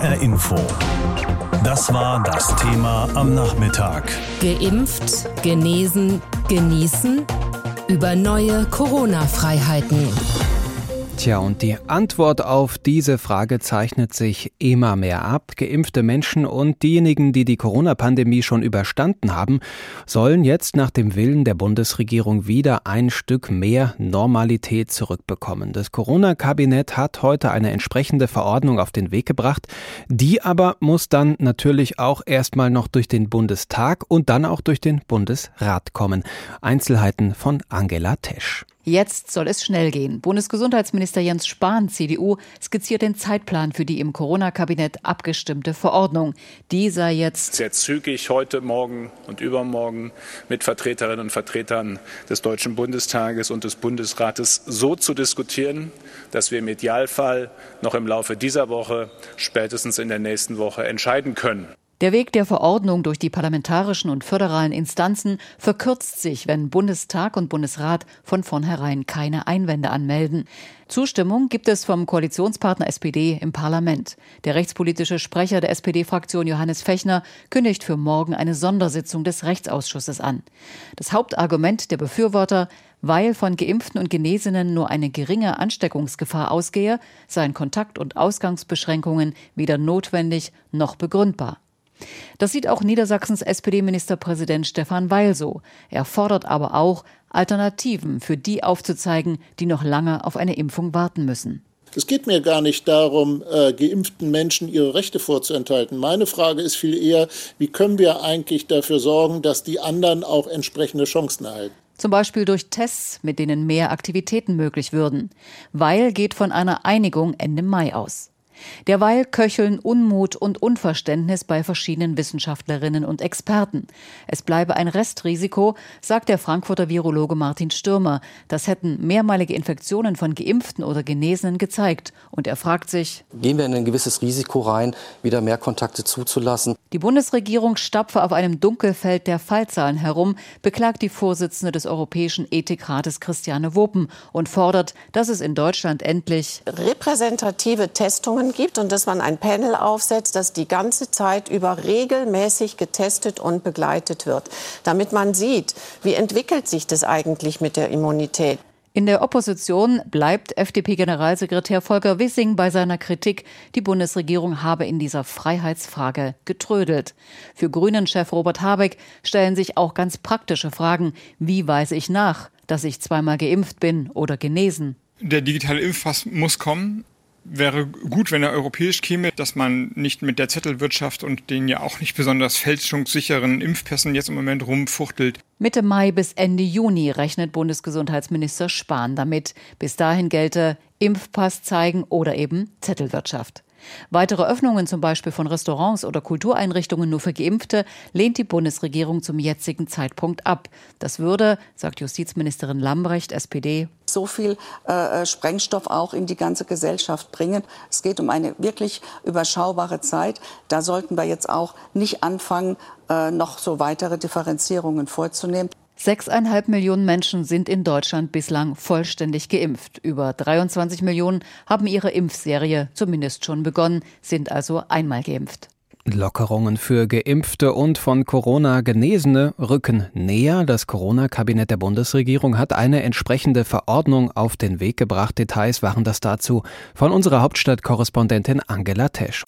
HR Info. Das war das Thema am Nachmittag. Geimpft, genesen, genießen über neue Corona-Freiheiten. Tja, und die Antwort auf diese Frage zeichnet sich immer mehr ab. Geimpfte Menschen und diejenigen, die die Corona-Pandemie schon überstanden haben, sollen jetzt nach dem Willen der Bundesregierung wieder ein Stück mehr Normalität zurückbekommen. Das Corona-Kabinett hat heute eine entsprechende Verordnung auf den Weg gebracht. Die aber muss dann natürlich auch erstmal noch durch den Bundestag und dann auch durch den Bundesrat kommen. Einzelheiten von Angela Tesch. Jetzt soll es schnell gehen. Bundesgesundheitsminister Jens Spahn, CDU, skizziert den Zeitplan für die im Corona-Kabinett abgestimmte Verordnung. Die sei jetzt sehr zügig heute, morgen und übermorgen mit Vertreterinnen und Vertretern des Deutschen Bundestages und des Bundesrates so zu diskutieren, dass wir im Idealfall noch im Laufe dieser Woche, spätestens in der nächsten Woche entscheiden können. Der Weg der Verordnung durch die parlamentarischen und föderalen Instanzen verkürzt sich, wenn Bundestag und Bundesrat von vornherein keine Einwände anmelden. Zustimmung gibt es vom Koalitionspartner SPD im Parlament. Der rechtspolitische Sprecher der SPD-Fraktion Johannes Fechner kündigt für morgen eine Sondersitzung des Rechtsausschusses an. Das Hauptargument der Befürworter, weil von Geimpften und Genesenen nur eine geringe Ansteckungsgefahr ausgehe, seien Kontakt- und Ausgangsbeschränkungen weder notwendig noch begründbar. Das sieht auch Niedersachsens SPD-Ministerpräsident Stefan Weil so. Er fordert aber auch, Alternativen für die aufzuzeigen, die noch lange auf eine Impfung warten müssen. Es geht mir gar nicht darum, äh, geimpften Menschen ihre Rechte vorzuenthalten. Meine Frage ist viel eher, wie können wir eigentlich dafür sorgen, dass die anderen auch entsprechende Chancen erhalten? Zum Beispiel durch Tests, mit denen mehr Aktivitäten möglich würden. Weil geht von einer Einigung Ende Mai aus. Derweil köcheln Unmut und Unverständnis bei verschiedenen Wissenschaftlerinnen und Experten. Es bleibe ein Restrisiko, sagt der Frankfurter Virologe Martin Stürmer. Das hätten mehrmalige Infektionen von Geimpften oder Genesenen gezeigt. Und er fragt sich, gehen wir in ein gewisses Risiko rein, wieder mehr Kontakte zuzulassen? Die Bundesregierung stapfe auf einem Dunkelfeld der Fallzahlen herum, beklagt die Vorsitzende des Europäischen Ethikrates Christiane Wopen und fordert, dass es in Deutschland endlich repräsentative Testungen gibt und dass man ein Panel aufsetzt, das die ganze Zeit über regelmäßig getestet und begleitet wird, damit man sieht, wie entwickelt sich das eigentlich mit der Immunität. In der Opposition bleibt FDP-Generalsekretär Volker Wissing bei seiner Kritik, die Bundesregierung habe in dieser Freiheitsfrage getrödelt. Für Grünen-Chef Robert Habeck stellen sich auch ganz praktische Fragen. Wie weise ich nach, dass ich zweimal geimpft bin oder genesen? Der digitale Impfpass muss kommen wäre gut, wenn er europäisch käme, dass man nicht mit der Zettelwirtschaft und den ja auch nicht besonders fälschungssicheren Impfpässen jetzt im Moment rumfuchtelt. Mitte Mai bis Ende Juni rechnet Bundesgesundheitsminister Spahn damit. Bis dahin gelte Impfpass zeigen oder eben Zettelwirtschaft. Weitere Öffnungen zum Beispiel von Restaurants oder Kultureinrichtungen nur für Geimpfte lehnt die Bundesregierung zum jetzigen Zeitpunkt ab. Das würde, sagt Justizministerin Lambrecht, SPD, so viel äh, Sprengstoff auch in die ganze Gesellschaft bringen. Es geht um eine wirklich überschaubare Zeit. Da sollten wir jetzt auch nicht anfangen, äh, noch so weitere Differenzierungen vorzunehmen. Sechseinhalb Millionen Menschen sind in Deutschland bislang vollständig geimpft. Über 23 Millionen haben ihre Impfserie zumindest schon begonnen, sind also einmal geimpft. Lockerungen für Geimpfte und von Corona Genesene rücken näher. Das Corona-Kabinett der Bundesregierung hat eine entsprechende Verordnung auf den Weg gebracht. Details waren das dazu von unserer Hauptstadtkorrespondentin Angela Tesch.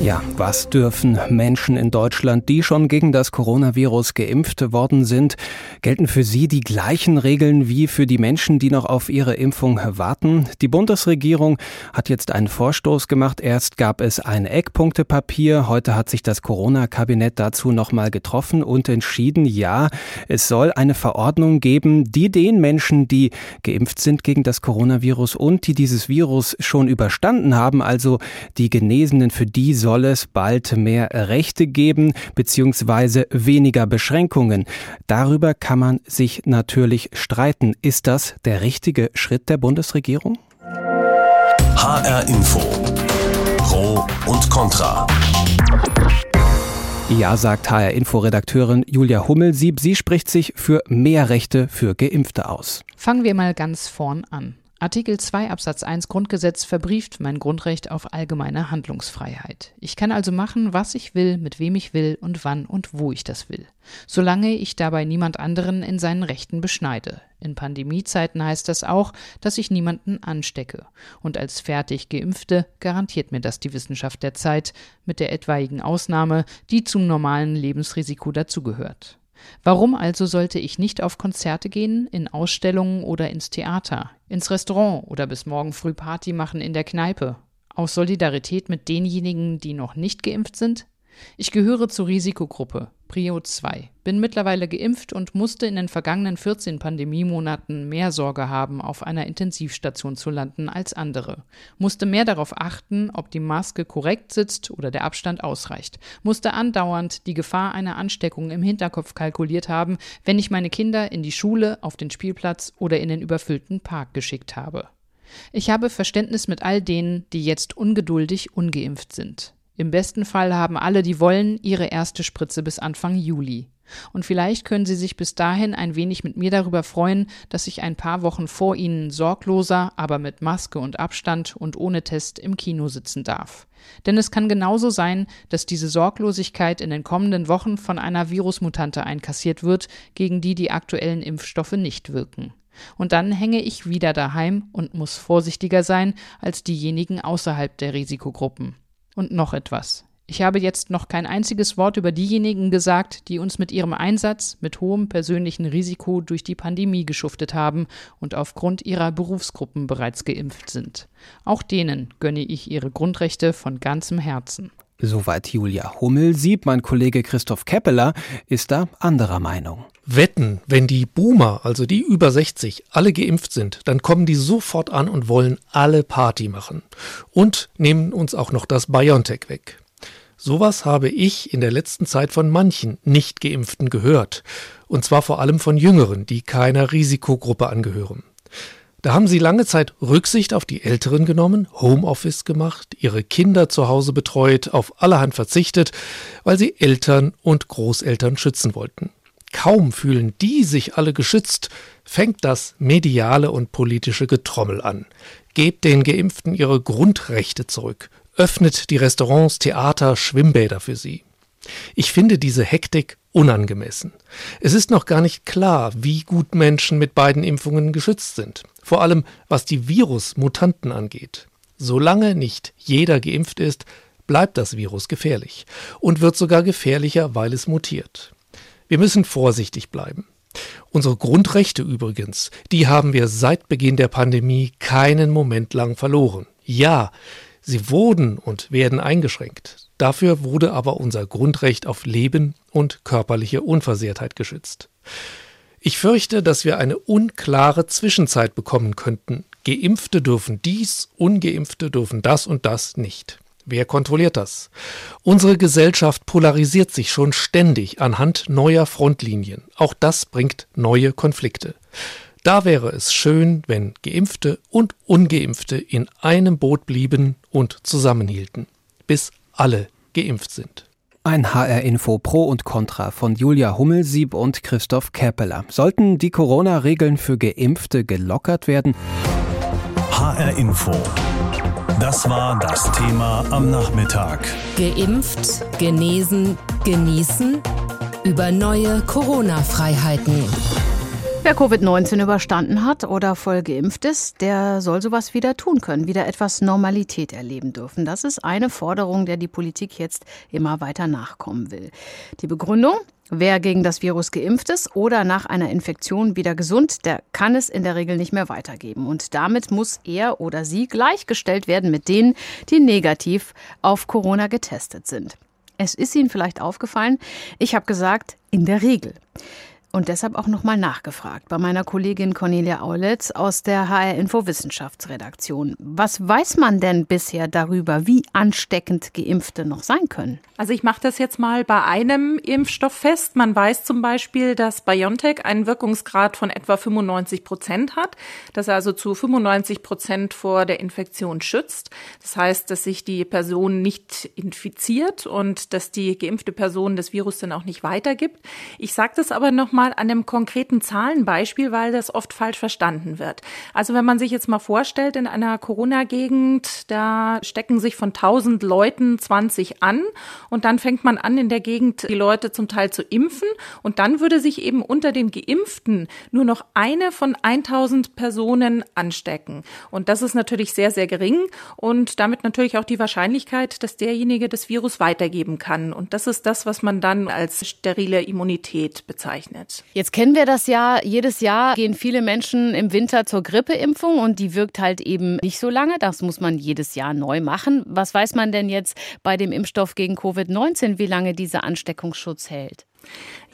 Ja, was dürfen Menschen in Deutschland, die schon gegen das Coronavirus geimpft worden sind, gelten für sie die gleichen Regeln wie für die Menschen, die noch auf ihre Impfung warten? Die Bundesregierung hat jetzt einen Vorstoß gemacht. Erst gab es ein Eckpunktepapier, heute hat sich das Corona-Kabinett dazu nochmal getroffen und entschieden, ja, es soll eine Verordnung geben, die den Menschen, die geimpft sind gegen das Coronavirus und die dieses Virus schon überstanden haben, also die Genesenen, für die soll es bald mehr Rechte geben bzw. weniger Beschränkungen. Darüber kann man sich natürlich streiten. Ist das der richtige Schritt der Bundesregierung? HR Info. Pro und Contra. Ja, sagt HR Info-Redakteurin Julia Hummelsieb. Sie spricht sich für mehr Rechte für Geimpfte aus. Fangen wir mal ganz vorn an. Artikel 2 Absatz 1 Grundgesetz verbrieft mein Grundrecht auf allgemeine Handlungsfreiheit. Ich kann also machen, was ich will, mit wem ich will und wann und wo ich das will, solange ich dabei niemand anderen in seinen Rechten beschneide. In Pandemiezeiten heißt das auch, dass ich niemanden anstecke. Und als fertig Geimpfte garantiert mir das die Wissenschaft der Zeit, mit der etwaigen Ausnahme, die zum normalen Lebensrisiko dazugehört. Warum also sollte ich nicht auf Konzerte gehen, in Ausstellungen oder ins Theater, ins Restaurant oder bis morgen früh Party machen in der Kneipe? Aus Solidarität mit denjenigen, die noch nicht geimpft sind? Ich gehöre zur Risikogruppe, Prio 2, bin mittlerweile geimpft und musste in den vergangenen 14 Pandemiemonaten mehr Sorge haben, auf einer Intensivstation zu landen als andere, musste mehr darauf achten, ob die Maske korrekt sitzt oder der Abstand ausreicht, musste andauernd die Gefahr einer Ansteckung im Hinterkopf kalkuliert haben, wenn ich meine Kinder in die Schule, auf den Spielplatz oder in den überfüllten Park geschickt habe. Ich habe Verständnis mit all denen, die jetzt ungeduldig ungeimpft sind. Im besten Fall haben alle, die wollen, ihre erste Spritze bis Anfang Juli. Und vielleicht können Sie sich bis dahin ein wenig mit mir darüber freuen, dass ich ein paar Wochen vor Ihnen sorgloser, aber mit Maske und Abstand und ohne Test im Kino sitzen darf. Denn es kann genauso sein, dass diese Sorglosigkeit in den kommenden Wochen von einer Virusmutante einkassiert wird, gegen die die aktuellen Impfstoffe nicht wirken. Und dann hänge ich wieder daheim und muss vorsichtiger sein als diejenigen außerhalb der Risikogruppen. Und noch etwas. Ich habe jetzt noch kein einziges Wort über diejenigen gesagt, die uns mit ihrem Einsatz mit hohem persönlichen Risiko durch die Pandemie geschuftet haben und aufgrund ihrer Berufsgruppen bereits geimpft sind. Auch denen gönne ich ihre Grundrechte von ganzem Herzen. Soweit Julia Hummelsieb. Mein Kollege Christoph Keppeler ist da anderer Meinung. Wetten, wenn die Boomer, also die über 60, alle geimpft sind, dann kommen die sofort an und wollen alle Party machen. Und nehmen uns auch noch das BioNTech weg. Sowas habe ich in der letzten Zeit von manchen Nicht-Geimpften gehört. Und zwar vor allem von Jüngeren, die keiner Risikogruppe angehören. Da haben sie lange Zeit Rücksicht auf die Älteren genommen, Homeoffice gemacht, ihre Kinder zu Hause betreut, auf allerhand verzichtet, weil sie Eltern und Großeltern schützen wollten. Kaum fühlen die sich alle geschützt, fängt das mediale und politische Getrommel an. Gebt den Geimpften ihre Grundrechte zurück, öffnet die Restaurants, Theater, Schwimmbäder für sie. Ich finde diese Hektik unangemessen. Es ist noch gar nicht klar, wie gut Menschen mit beiden Impfungen geschützt sind, vor allem was die Virusmutanten angeht. Solange nicht jeder geimpft ist, bleibt das Virus gefährlich und wird sogar gefährlicher, weil es mutiert. Wir müssen vorsichtig bleiben. Unsere Grundrechte übrigens, die haben wir seit Beginn der Pandemie keinen Moment lang verloren. Ja, sie wurden und werden eingeschränkt. Dafür wurde aber unser Grundrecht auf Leben und körperliche Unversehrtheit geschützt. Ich fürchte, dass wir eine unklare Zwischenzeit bekommen könnten. Geimpfte dürfen dies, ungeimpfte dürfen das und das nicht. Wer kontrolliert das? Unsere Gesellschaft polarisiert sich schon ständig anhand neuer Frontlinien. Auch das bringt neue Konflikte. Da wäre es schön, wenn Geimpfte und Ungeimpfte in einem Boot blieben und zusammenhielten, bis alle geimpft sind. Ein HR-Info Pro und Contra von Julia Hummelsieb und Christoph Käppeler. Sollten die Corona-Regeln für Geimpfte gelockert werden? HR-Info. Das war das Thema am Nachmittag. Geimpft, genesen, genießen. Über neue Corona-Freiheiten. Wer Covid-19 überstanden hat oder voll geimpft ist, der soll sowas wieder tun können, wieder etwas Normalität erleben dürfen. Das ist eine Forderung, der die Politik jetzt immer weiter nachkommen will. Die Begründung? Wer gegen das Virus geimpft ist oder nach einer Infektion wieder gesund, der kann es in der Regel nicht mehr weitergeben. Und damit muss er oder sie gleichgestellt werden mit denen, die negativ auf Corona getestet sind. Es ist Ihnen vielleicht aufgefallen, ich habe gesagt, in der Regel und deshalb auch nochmal nachgefragt bei meiner Kollegin Cornelia Aulitz aus der HR Info Wissenschaftsredaktion. Was weiß man denn bisher darüber, wie ansteckend Geimpfte noch sein können? Also ich mache das jetzt mal bei einem Impfstoff fest. Man weiß zum Beispiel, dass BioNTech einen Wirkungsgrad von etwa 95 Prozent hat, dass er also zu 95 Prozent vor der Infektion schützt. Das heißt, dass sich die Person nicht infiziert und dass die geimpfte Person das Virus dann auch nicht weitergibt. Ich sage das aber nochmal mal an einem konkreten Zahlenbeispiel, weil das oft falsch verstanden wird. Also wenn man sich jetzt mal vorstellt, in einer Corona-Gegend, da stecken sich von 1000 Leuten 20 an und dann fängt man an, in der Gegend die Leute zum Teil zu impfen und dann würde sich eben unter den Geimpften nur noch eine von 1000 Personen anstecken. Und das ist natürlich sehr, sehr gering und damit natürlich auch die Wahrscheinlichkeit, dass derjenige das Virus weitergeben kann. Und das ist das, was man dann als sterile Immunität bezeichnet. Jetzt kennen wir das ja. Jedes Jahr gehen viele Menschen im Winter zur Grippeimpfung und die wirkt halt eben nicht so lange. Das muss man jedes Jahr neu machen. Was weiß man denn jetzt bei dem Impfstoff gegen Covid-19, wie lange dieser Ansteckungsschutz hält?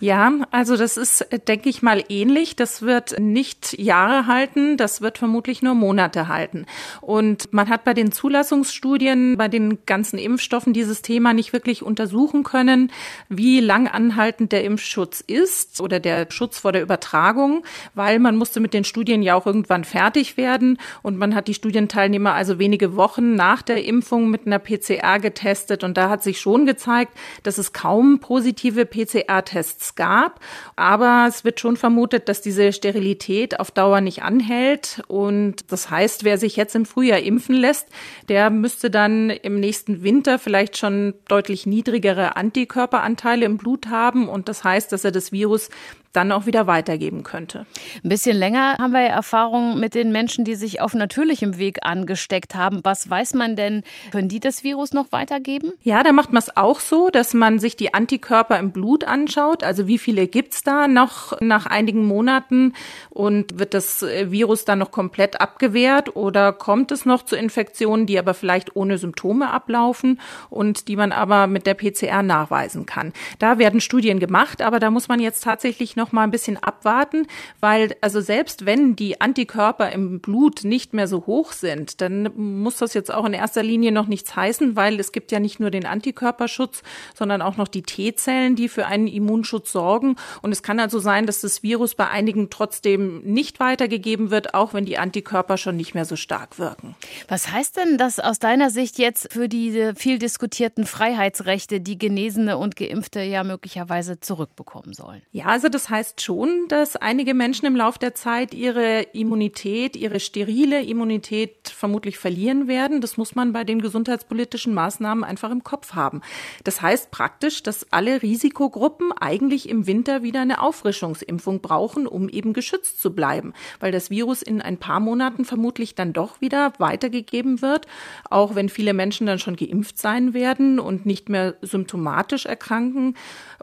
Ja, also das ist, denke ich mal, ähnlich. Das wird nicht Jahre halten, das wird vermutlich nur Monate halten. Und man hat bei den Zulassungsstudien, bei den ganzen Impfstoffen dieses Thema nicht wirklich untersuchen können, wie lang anhaltend der Impfschutz ist oder der Schutz vor der Übertragung, weil man musste mit den Studien ja auch irgendwann fertig werden und man hat die Studienteilnehmer also wenige Wochen nach der Impfung mit einer PCR getestet und da hat sich schon gezeigt, dass es kaum positive PCR-Tests Gab. Aber es wird schon vermutet, dass diese Sterilität auf Dauer nicht anhält. Und das heißt, wer sich jetzt im Frühjahr impfen lässt, der müsste dann im nächsten Winter vielleicht schon deutlich niedrigere Antikörperanteile im Blut haben. Und das heißt, dass er das Virus dann auch wieder weitergeben könnte. Ein bisschen länger haben wir ja Erfahrungen mit den Menschen, die sich auf natürlichem Weg angesteckt haben. Was weiß man denn? Können die das Virus noch weitergeben? Ja, da macht man es auch so, dass man sich die Antikörper im Blut anschaut. Also wie viele gibt's da noch nach einigen Monaten und wird das äh, Virus dann noch komplett abgewehrt oder kommt es noch zu Infektionen, die aber vielleicht ohne Symptome ablaufen und die man aber mit der PCR nachweisen kann? Da werden Studien gemacht, aber da muss man jetzt tatsächlich noch mal ein bisschen abwarten, weil also selbst wenn die Antikörper im Blut nicht mehr so hoch sind, dann muss das jetzt auch in erster Linie noch nichts heißen, weil es gibt ja nicht nur den Antikörperschutz, sondern auch noch die T-Zellen, die für einen Immunschutz sorgen. Und es kann also sein, dass das Virus bei einigen trotzdem nicht weitergegeben wird, auch wenn die Antikörper schon nicht mehr so stark wirken. Was heißt denn das aus deiner Sicht jetzt für diese viel diskutierten Freiheitsrechte, die Genesene und Geimpfte ja möglicherweise zurückbekommen sollen? Ja, also das heißt schon, dass einige Menschen im Laufe der Zeit ihre Immunität, ihre sterile Immunität vermutlich verlieren werden. Das muss man bei den gesundheitspolitischen Maßnahmen einfach im Kopf haben. Das heißt praktisch, dass alle Risikogruppen eigentlich im Winter wieder eine Auffrischungsimpfung brauchen, um eben geschützt zu bleiben, weil das Virus in ein paar Monaten vermutlich dann doch wieder weitergegeben wird, auch wenn viele Menschen dann schon geimpft sein werden und nicht mehr symptomatisch erkranken.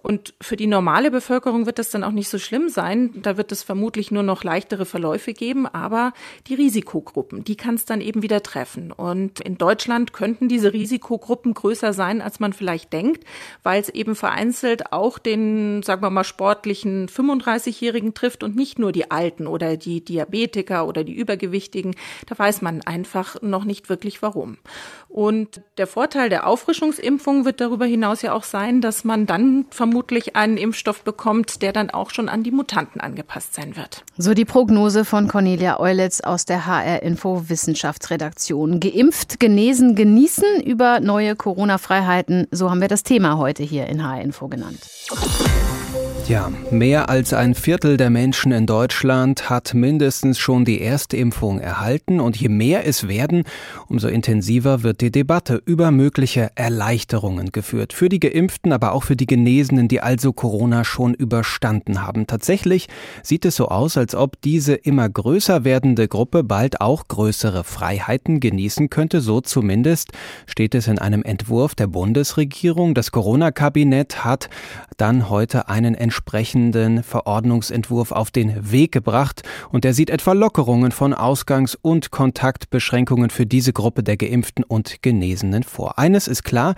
Und für die normale Bevölkerung wird das dann auch nicht so schlimm sein. Da wird es vermutlich nur noch leichtere Verläufe geben, aber die Risikogruppen, die kann es dann eben wieder treffen. Und in Deutschland könnten diese Risikogruppen größer sein, als man vielleicht denkt, weil es eben vereinzelt auch den, sagen wir mal, sportlichen 35-Jährigen trifft und nicht nur die Alten oder die Diabetiker oder die Übergewichtigen. Da weiß man einfach noch nicht wirklich warum. Und der Vorteil der Auffrischungsimpfung wird darüber hinaus ja auch sein, dass man dann vermutlich vermutlich einen Impfstoff bekommt, der dann auch schon an die Mutanten angepasst sein wird. So die Prognose von Cornelia Eulitz aus der HR Info Wissenschaftsredaktion. Geimpft, genesen, genießen über neue Corona-Freiheiten. So haben wir das Thema heute hier in HR Info genannt. Ja, mehr als ein Viertel der Menschen in Deutschland hat mindestens schon die erste Impfung erhalten und je mehr es werden, umso intensiver wird die Debatte über mögliche Erleichterungen geführt. Für die Geimpften, aber auch für die Genesenen, die also Corona schon überstanden haben. Tatsächlich sieht es so aus, als ob diese immer größer werdende Gruppe bald auch größere Freiheiten genießen könnte. So zumindest steht es in einem Entwurf der Bundesregierung. Das Corona-Kabinett hat dann heute einen entsprechenden Verordnungsentwurf auf den Weg gebracht und der sieht etwa Lockerungen von Ausgangs- und Kontaktbeschränkungen für diese Gruppe der Geimpften und Genesenen vor. Eines ist klar,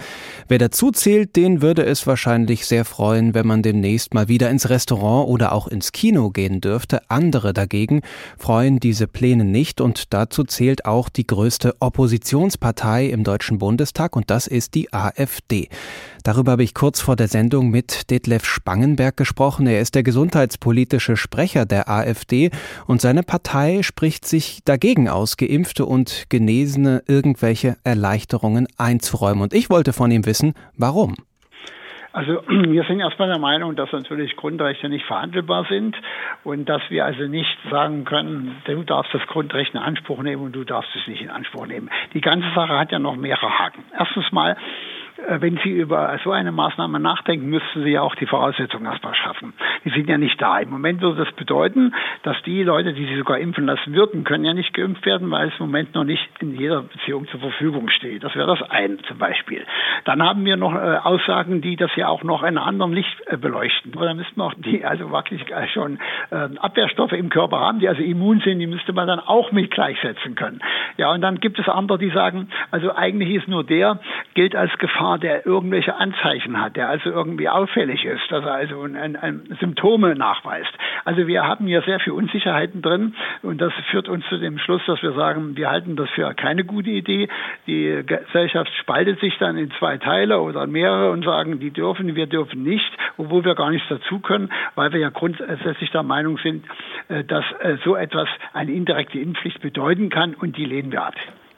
wer dazu zählt, den würde es wahrscheinlich sehr freuen, wenn man demnächst mal wieder ins Restaurant oder auch ins Kino gehen dürfte. Andere dagegen freuen diese Pläne nicht und dazu zählt auch die größte Oppositionspartei im Deutschen Bundestag und das ist die AfD. Darüber habe ich kurz vor der Sendung mit Detlef Spangenberg gesprochen. Er ist der gesundheitspolitische Sprecher der AfD und seine Partei spricht sich dagegen aus, Geimpfte und Genesene irgendwelche Erleichterungen einzuräumen. Und ich wollte von ihm wissen, warum. Also wir sind erstmal der Meinung, dass natürlich Grundrechte nicht verhandelbar sind und dass wir also nicht sagen können, du darfst das Grundrecht in Anspruch nehmen und du darfst es nicht in Anspruch nehmen. Die ganze Sache hat ja noch mehrere Haken. Erstens mal wenn Sie über so eine Maßnahme nachdenken, müssten Sie ja auch die Voraussetzungen erstmal schaffen. Die sind ja nicht da. Im Moment würde das bedeuten, dass die Leute, die sich sogar impfen lassen würden, können ja nicht geimpft werden, weil es im Moment noch nicht in jeder Beziehung zur Verfügung steht. Das wäre das eine zum Beispiel. Dann haben wir noch äh, Aussagen, die das ja auch noch in einem anderen Licht äh, beleuchten. Da müssten wir auch die also wirklich schon äh, Abwehrstoffe im Körper haben, die also immun sind, die müsste man dann auch mit gleichsetzen können. Ja, und dann gibt es andere, die sagen, also eigentlich ist nur der, gilt als Gefahr Gefahr, der irgendwelche Anzeichen hat, der also irgendwie auffällig ist, dass er also ein, ein Symptome nachweist. Also wir haben hier sehr viel Unsicherheiten drin und das führt uns zu dem Schluss, dass wir sagen, wir halten das für keine gute Idee. Die Gesellschaft spaltet sich dann in zwei Teile oder mehrere und sagen, die dürfen, wir dürfen nicht, obwohl wir gar nichts dazu können, weil wir ja grundsätzlich der Meinung sind, äh, dass äh, so etwas eine indirekte Impfpflicht bedeuten kann und die lehnen wir ab.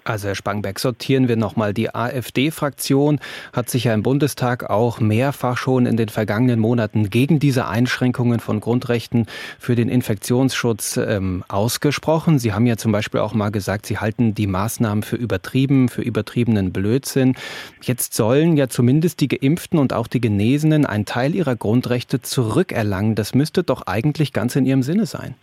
Also Herr Spangbeck, sortieren wir nochmal. Die AfD-Fraktion hat sich ja im Bundestag auch mehrfach schon in den vergangenen Monaten gegen diese Einschränkungen von Grundrechten für den Infektionsschutz ähm, ausgesprochen. Sie haben ja zum Beispiel auch mal gesagt, Sie halten die Maßnahmen für übertrieben, für übertriebenen Blödsinn. Jetzt sollen ja zumindest die Geimpften und auch die Genesenen einen Teil ihrer Grundrechte zurückerlangen. Das müsste doch eigentlich ganz in Ihrem Sinne sein.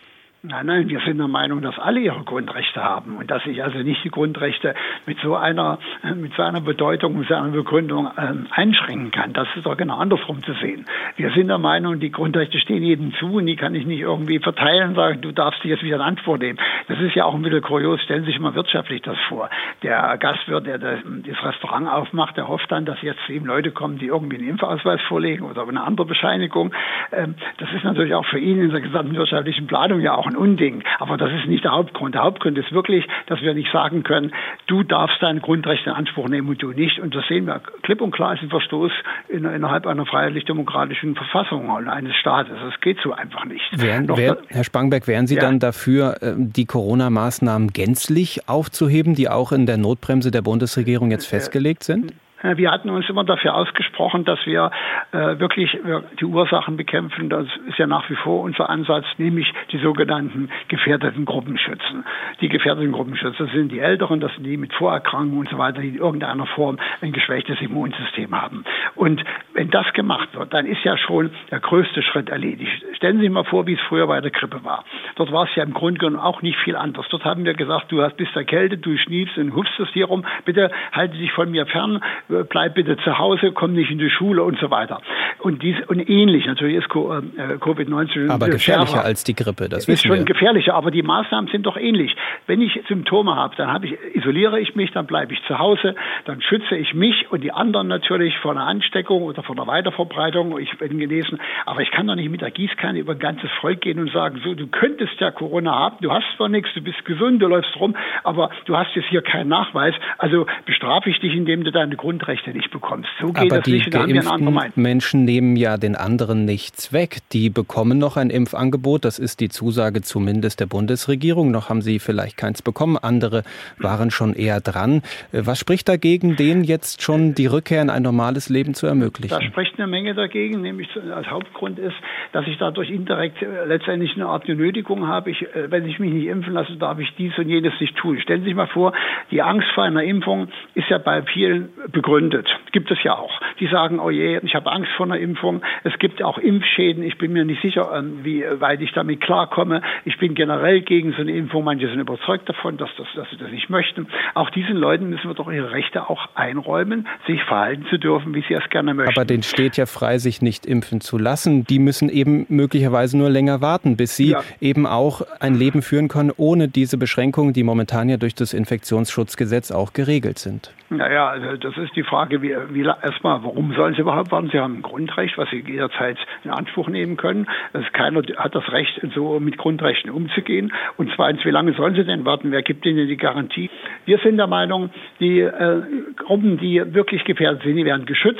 Nein, nein, wir sind der Meinung, dass alle ihre Grundrechte haben und dass ich also nicht die Grundrechte mit so einer, mit so einer Bedeutung, mit so einer Begründung ähm, einschränken kann. Das ist doch genau andersrum zu sehen. Wir sind der Meinung, die Grundrechte stehen jedem zu und die kann ich nicht irgendwie verteilen und sagen, du darfst dich jetzt wieder in Antwort nehmen. Das ist ja auch ein bisschen kurios. Stellen Sie sich mal wirtschaftlich das vor. Der Gastwirt, der das, das Restaurant aufmacht, der hofft dann, dass jetzt eben Leute kommen, die irgendwie einen Impfausweis vorlegen oder eine andere Bescheinigung. Ähm, das ist natürlich auch für ihn in der gesamten wirtschaftlichen Planung ja auch ein Unding. Aber das ist nicht der Hauptgrund. Der Hauptgrund ist wirklich, dass wir nicht sagen können, du darfst dein Grundrecht in Anspruch nehmen und du nicht. Und das sehen wir klipp und klar ist ein Verstoß in, innerhalb einer freiheitlich-demokratischen Verfassung eines Staates. Das geht so einfach nicht. Wären, wär, Herr Spangberg, wären Sie ja. dann dafür, äh, die Corona-Maßnahmen gänzlich aufzuheben, die auch in der Notbremse der Bundesregierung jetzt festgelegt sind? Äh, wir hatten uns immer dafür ausgesprochen, dass wir äh, wirklich äh, die Ursachen bekämpfen. Das ist ja nach wie vor unser Ansatz, nämlich die sogenannten gefährdeten Gruppen schützen. Die gefährdeten Gruppen schützen, das sind die Älteren, das sind die mit Vorerkrankungen und so weiter, die in irgendeiner Form ein geschwächtes Immunsystem haben. Und wenn das gemacht wird, dann ist ja schon der größte Schritt erledigt. Stellen Sie sich mal vor, wie es früher bei der Grippe war. Dort war es ja im Grunde genommen auch nicht viel anders. Dort haben wir gesagt, du hast bist erkältet, du schniefst und hupst hier rum, bitte halte dich von mir fern bleib bitte zu Hause, komm nicht in die Schule und so weiter. Und, dies, und ähnlich, natürlich ist äh, Covid-19 Aber gefährlicher schärfer. als die Grippe, das ist schon wir. gefährlicher, aber die Maßnahmen sind doch ähnlich. Wenn ich Symptome habe, dann habe ich, isoliere ich mich, dann bleibe ich zu Hause, dann schütze ich mich und die anderen natürlich vor einer Ansteckung oder vor einer Weiterverbreitung. Ich bin genesen, aber ich kann doch nicht mit der Gießkanne über ein ganzes Volk gehen und sagen, so, du könntest ja Corona haben, du hast zwar nichts, du bist gesund, du läufst rum, aber du hast jetzt hier keinen Nachweis, also bestrafe ich dich, indem du deine Grund Grundrechte nicht bekommst. So geht Aber das die nicht. geimpften Menschen nehmen ja den anderen nichts weg. Die bekommen noch ein Impfangebot. Das ist die Zusage zumindest der Bundesregierung. Noch haben sie vielleicht keins bekommen. Andere waren schon eher dran. Äh, was spricht dagegen, denen jetzt schon die Rückkehr in ein normales Leben zu ermöglichen? Da spricht eine Menge dagegen. Nämlich als Hauptgrund ist, dass ich dadurch indirekt äh, letztendlich eine Art Genötigung habe. Ich, äh, wenn ich mich nicht impfen lasse, darf ich dies und jenes nicht tun. Stellen Sie sich mal vor, die Angst vor einer Impfung ist ja bei vielen begründet begründet. Gibt es ja auch. Die sagen, oh je, ich habe Angst vor einer Impfung. Es gibt auch Impfschäden. Ich bin mir nicht sicher, ähm, wie weit ich damit klarkomme. Ich bin generell gegen so eine Impfung. Manche sind überzeugt davon, dass, das, dass sie das nicht möchten. Auch diesen Leuten müssen wir doch ihre Rechte auch einräumen, sich verhalten zu dürfen, wie sie es gerne möchten. Aber denen steht ja frei, sich nicht impfen zu lassen. Die müssen eben möglicherweise nur länger warten, bis sie ja. eben auch ein Leben führen können, ohne diese Beschränkungen, die momentan ja durch das Infektionsschutzgesetz auch geregelt sind. Naja, also das ist die Frage, wie, wie erstmal, warum sollen sie überhaupt warten? Sie haben ein Grundrecht, was sie jederzeit in Anspruch nehmen können. Also keiner hat das Recht, so mit Grundrechten umzugehen. Und zweitens, wie lange sollen sie denn warten? Wer gibt ihnen die Garantie? Wir sind der Meinung, die äh, Gruppen, die wirklich gefährdet sind, die werden geschützt.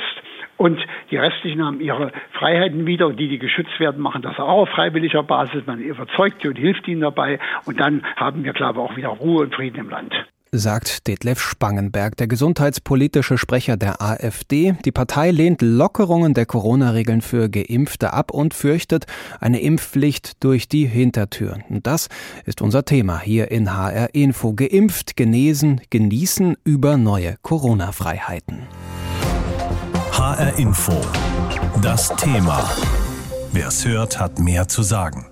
Und die restlichen haben ihre Freiheiten wieder und die, die geschützt werden, machen das auch auf freiwilliger Basis. Man überzeugt sie und hilft ihnen dabei. Und dann haben wir, glaube ich, auch wieder Ruhe und Frieden im Land. Sagt Detlef Spangenberg, der gesundheitspolitische Sprecher der AfD. Die Partei lehnt Lockerungen der Corona-Regeln für Geimpfte ab und fürchtet eine Impfpflicht durch die Hintertür. Und das ist unser Thema hier in HR Info. Geimpft, genesen, genießen über neue Corona-Freiheiten. HR Info. Das Thema. Wer es hört, hat mehr zu sagen.